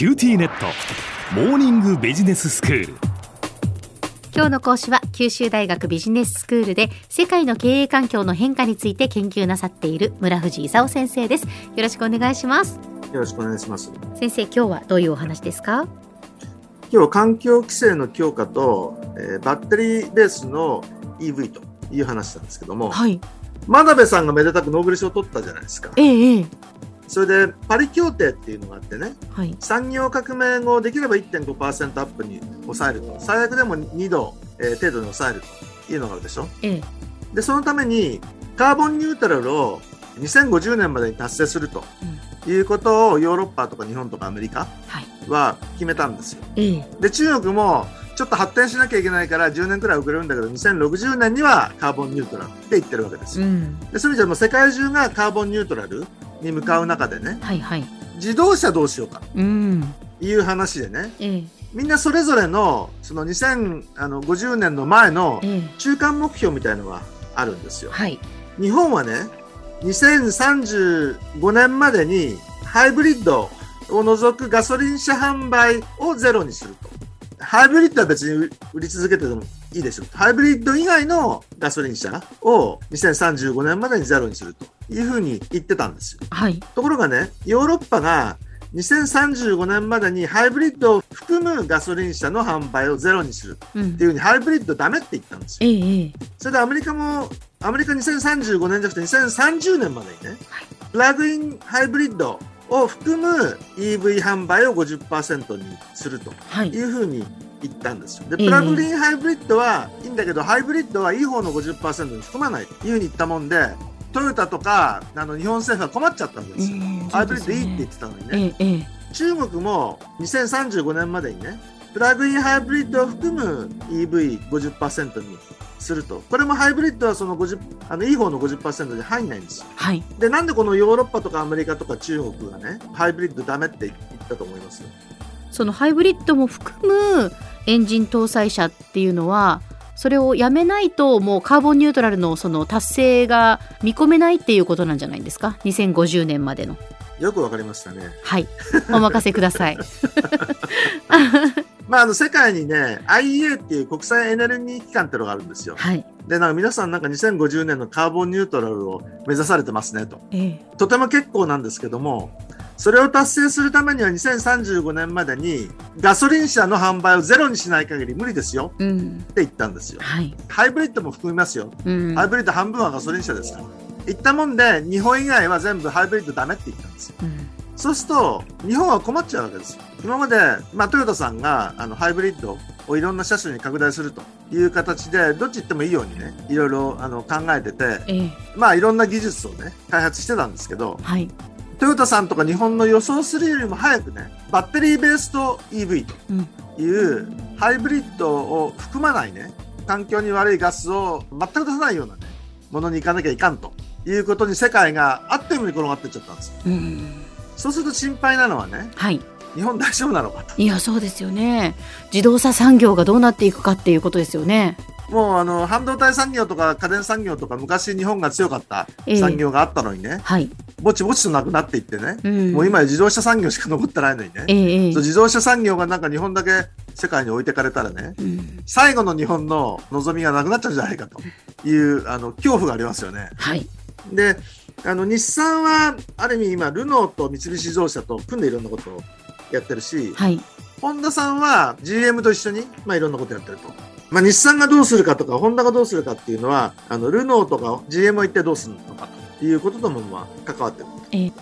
QTnet。モーニングビジネススクール。今日の講師は九州大学ビジネススクールで世界の経営環境の変化について研究なさっている村藤勲先生です。よろしくお願いします。よろしくお願いします。先生今日はどういうお話ですか？今日環境規制の強化と、えーバッテリーベースの EV という話なんですけども、はい。真鍋さんがめでたくノーベル賞を取ったじゃないですか。ええええそれでパリ協定っていうのがあってねはい。産業革命後できれば1.5%アップに抑えると。最悪でも2度、えー程度に抑えるというのがあるでしょ。ええ。でそのためにカーボンニュートラルを2050年までに達成するということをヨーロッパとか日本とかアメリカはい。は決めたんですよ。ええ。で中国もちょっと発展しなきゃいけないから10年くらい遅れるんだけど2060年にはカーボンニュートラルって言ってるわけですよ。うん。でそういう意味じゃもう世界中がカーボンニュートラルに向かう中でねはいはい。自動車どうしようか。うん。という話でねええ。みんなそれぞれのその2050年の前のええ。中間目標みたいのがあるんですよ。はい。日本はね2035年までにハイブリッドを除くガソリン車販売をゼロにすると。ハイブリッドは別に売り続けててもいいでしょう。ハイブリッド以外のガソリン車を2035年までにゼロにするというふうに言ってたんですよ。はいところがね、ヨーロッパが2035年までにハイブリッドを含むガソリン車の販売をゼロにするうんっていうふうにハイブリッドダメって言ったんですよ。それでアメリカも、アメリカ2035年じゃなくて2030年までにね、プラグインハイブリッドを含む EV 販売を50%にするとはいいうふうに言ったんですよ。で、ええプラグインハイブリッドはいいんだけど、ハイブリッドはいい方の50%に含まないというふうに言ったもんで、トヨタとかあの日本政府は困っちゃったんですよ。ハイブリッドいいって言ってたのにね。ええええ中国も2035年までにね、プラグインハイブリッドを含む EV50% にすると。これもハイブリッドはその50、あの、いい方の50%に入んないんですよ。はいで、なんでこのヨーロッパとかアメリカとか中国がね、ハイブリッドダメって言ったと思いますそのハイブリッドも含むエンジン搭載車っていうのはそれをやめないともうカーボンニュートラルのその達成が見込めないっていうことなんじゃないですか？2050年までのよくわかりましたね。はいお任せください まあ、あの、世界にね、IEA っていう国際エネルギー機関っていうのがあるんですよ。はいで、なんか皆さんなんか2050年のカーボンニュートラルを目指されてますねと。ええとても結構なんですけども、それを達成するためには2035年までにガソリン車の販売をゼロにしない限り無理ですようんって言ったんですよ。はいハイブリッドも含みますよ。うんハイブリッド半分はガソリン車ですから。言ったもんで、日本以外は全部ハイブリッドダメって言ったんですよ。うんそうすると、日本は困っちゃうわけですよ。今まで、まあ、トヨタさんがあのハイブリッドをいろんな車種に拡大するという形で、どっち行ってもいいようにね、いろいろあの考えてて、ええまあいろんな技術をね、開発してたんですけど、はいトヨタさんとか日本の予想するよりも早くね、バッテリーベースと EV うんというハイブリッドを含まないね、環境に悪いガスを全く出さないようなね、ものに行かなきゃいかんということに世界があっという間に転がっていっちゃったんですよ。うんそうすると心配なのはね、はい。日本大丈夫なのかと。いやそうですよね。自動車産業がどうなっていくかっていうことですよね。もうあの半導体産業とか家電産業とか昔日本が強かったええ産業があったのにね、はい、ぼちぼちとなくなっていってね、うん、もう今や自動車産業しか残ってないのにね、ええええ。そう自動車産業がなんか日本だけ世界に置いてかれたらね、うん。最後の日本の望みがなくなっちゃうんじゃないかと。いうあの恐怖がありますよね。はい。で、あの日産はある意味今ルノーと三菱自動車と組んでいろんなことをやってるし、はい。ホンダさんは GM と一緒にまあいろんなことやってると。まあ日産がどうするかとか、ホンダがどうするかっていうのは、あのルノーとか GM は一体どうするのかということともまあ関わってる。ええ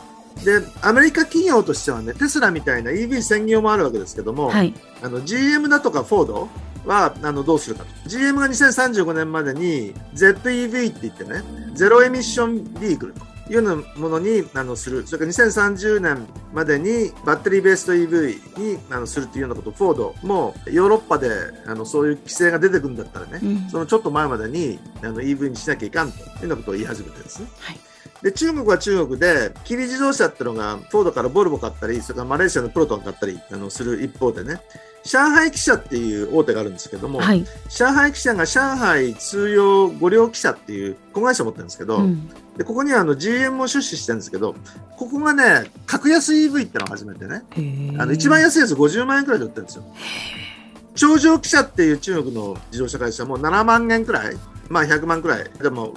で、アメリカ企業としてはね、テスラみたいな EV 専業もあるわけですけども、はいあの GM だとかフォードはあのどうするかと。GM が2035年までに ZEV って言ってね、ゼロエミッションビークルというようなものにあのする。それから2030年までにバッテリーベースと EV にあのするというようなことをフォードもヨーロッパであのそういう規制が出てくるんだったらね、うんそのちょっと前までにあの EV にしなきゃいかんというようなことを言い始めてるんですね。はいで、中国は中国で、キリ自動車っていうのが、フォードからボルボ買ったり、それからマレーシアのプロトン買ったりあのする一方でね、上海汽車っていう大手があるんですけども、はい。上海汽車が上海通用五両汽車っていう子会社を持ってるんですけど、うん。でここにはあの GM も出資してるんですけど、ここがね、格安 EV ってのを始めてね、あの一番安いやつ50万円くらいで売ってるんですよ。頂上汽車っていう中国の自動車会社も7万円くらい、まあ100万くらいでも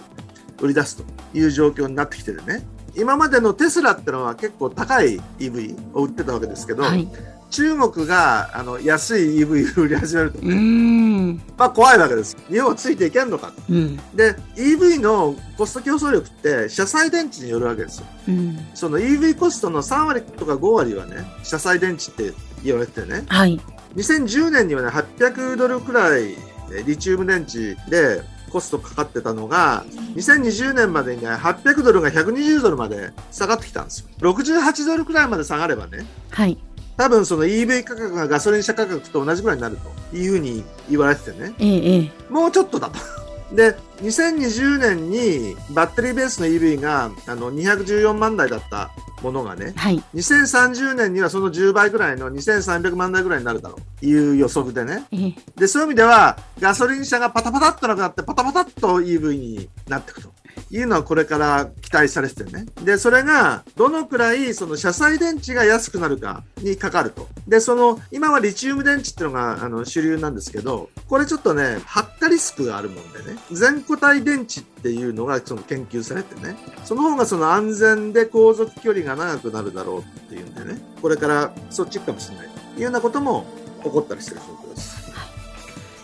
売り出すという状況になってきててね。今までのテスラってのは結構高い EV を売ってたわけですけど、はい。中国があの安い EV を 売り始めるとうね、ん。まあ怖いわけです。日本はついていけんのかと。うん。で、EV のコスト競争力って車載電池によるわけですよ。うん。その EV コストの3割とか5割はね、車載電池って言われててね、はい。2010年にはね、800ドルくらいえリチウム電池でコストかかってたのが、2020年までにね、800ドルが120ドルまで下がってきたんですよ。68ドルくらいまで下がればね、はい。多分その EV 価格がガソリン車価格と同じくらいになるというふうに言われててね、ええ、ええ。もうちょっとだと。で、2020年にバッテリーベースの EV があの214万台だったものがね、はい。2030年にはその10倍ぐらいの2300万台ぐらいになるだろうという予測でね。ええ。で、そういう意味では、ガソリン車がパタパタっとなくなって、パタパタっと EV になっていくというのはこれから期待されててね。で、それが、どのくらい、その車載電池が安くなるかにかかると。で、その、今はリチウム電池っていうのが、あの、主流なんですけど、これちょっとね、発火リスクがあるもんでね、全固体電池っていうのが、その研究されてね、その方がその安全で航続距離が長くなるだろうっていうんでね、これからそっち行くかもしれないというようなことも起こったりしてる状況です。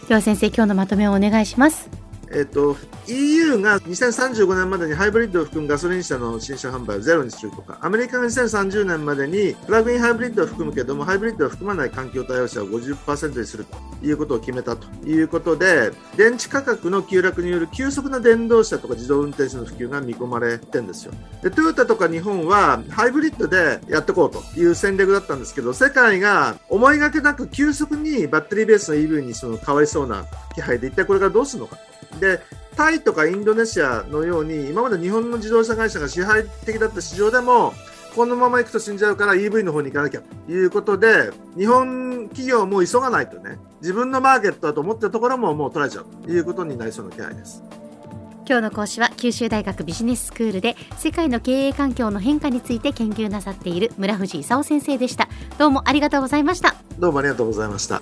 では先生、今日のまとめをお願いします。えっと EU が2035年までにハイブリッドを含むガソリン車の新車販売をゼロにするとか、アメリカが2030年までにプラグインハイブリッドを含むけども、ハイブリッドを含まない環境対応車を50%にするということを決めたということで、電池価格の急落による急速な電動車とか自動運転車の普及が見込まれてんですよ。で、トヨタとか日本はハイブリッドでやっていこうという戦略だったんですけど、世界が思いがけなく急速にバッテリーベースの EV にその変わりそうな気配で一体これからどうするのか。で、タイとかインドネシアのように、今まで日本の自動車会社が支配的だった市場でも、このまま行くと死んじゃうから EV の方に行かなきゃということで、日本企業も急がないとね、自分のマーケットだと思ってるところももう取られちゃうということになりそうな気配です。今日の講師は九州大学ビジネススクールで世界の経営環境の変化について研究なさっている村藤勲先生でした。どうもありがとうございました。どうもありがとうございました。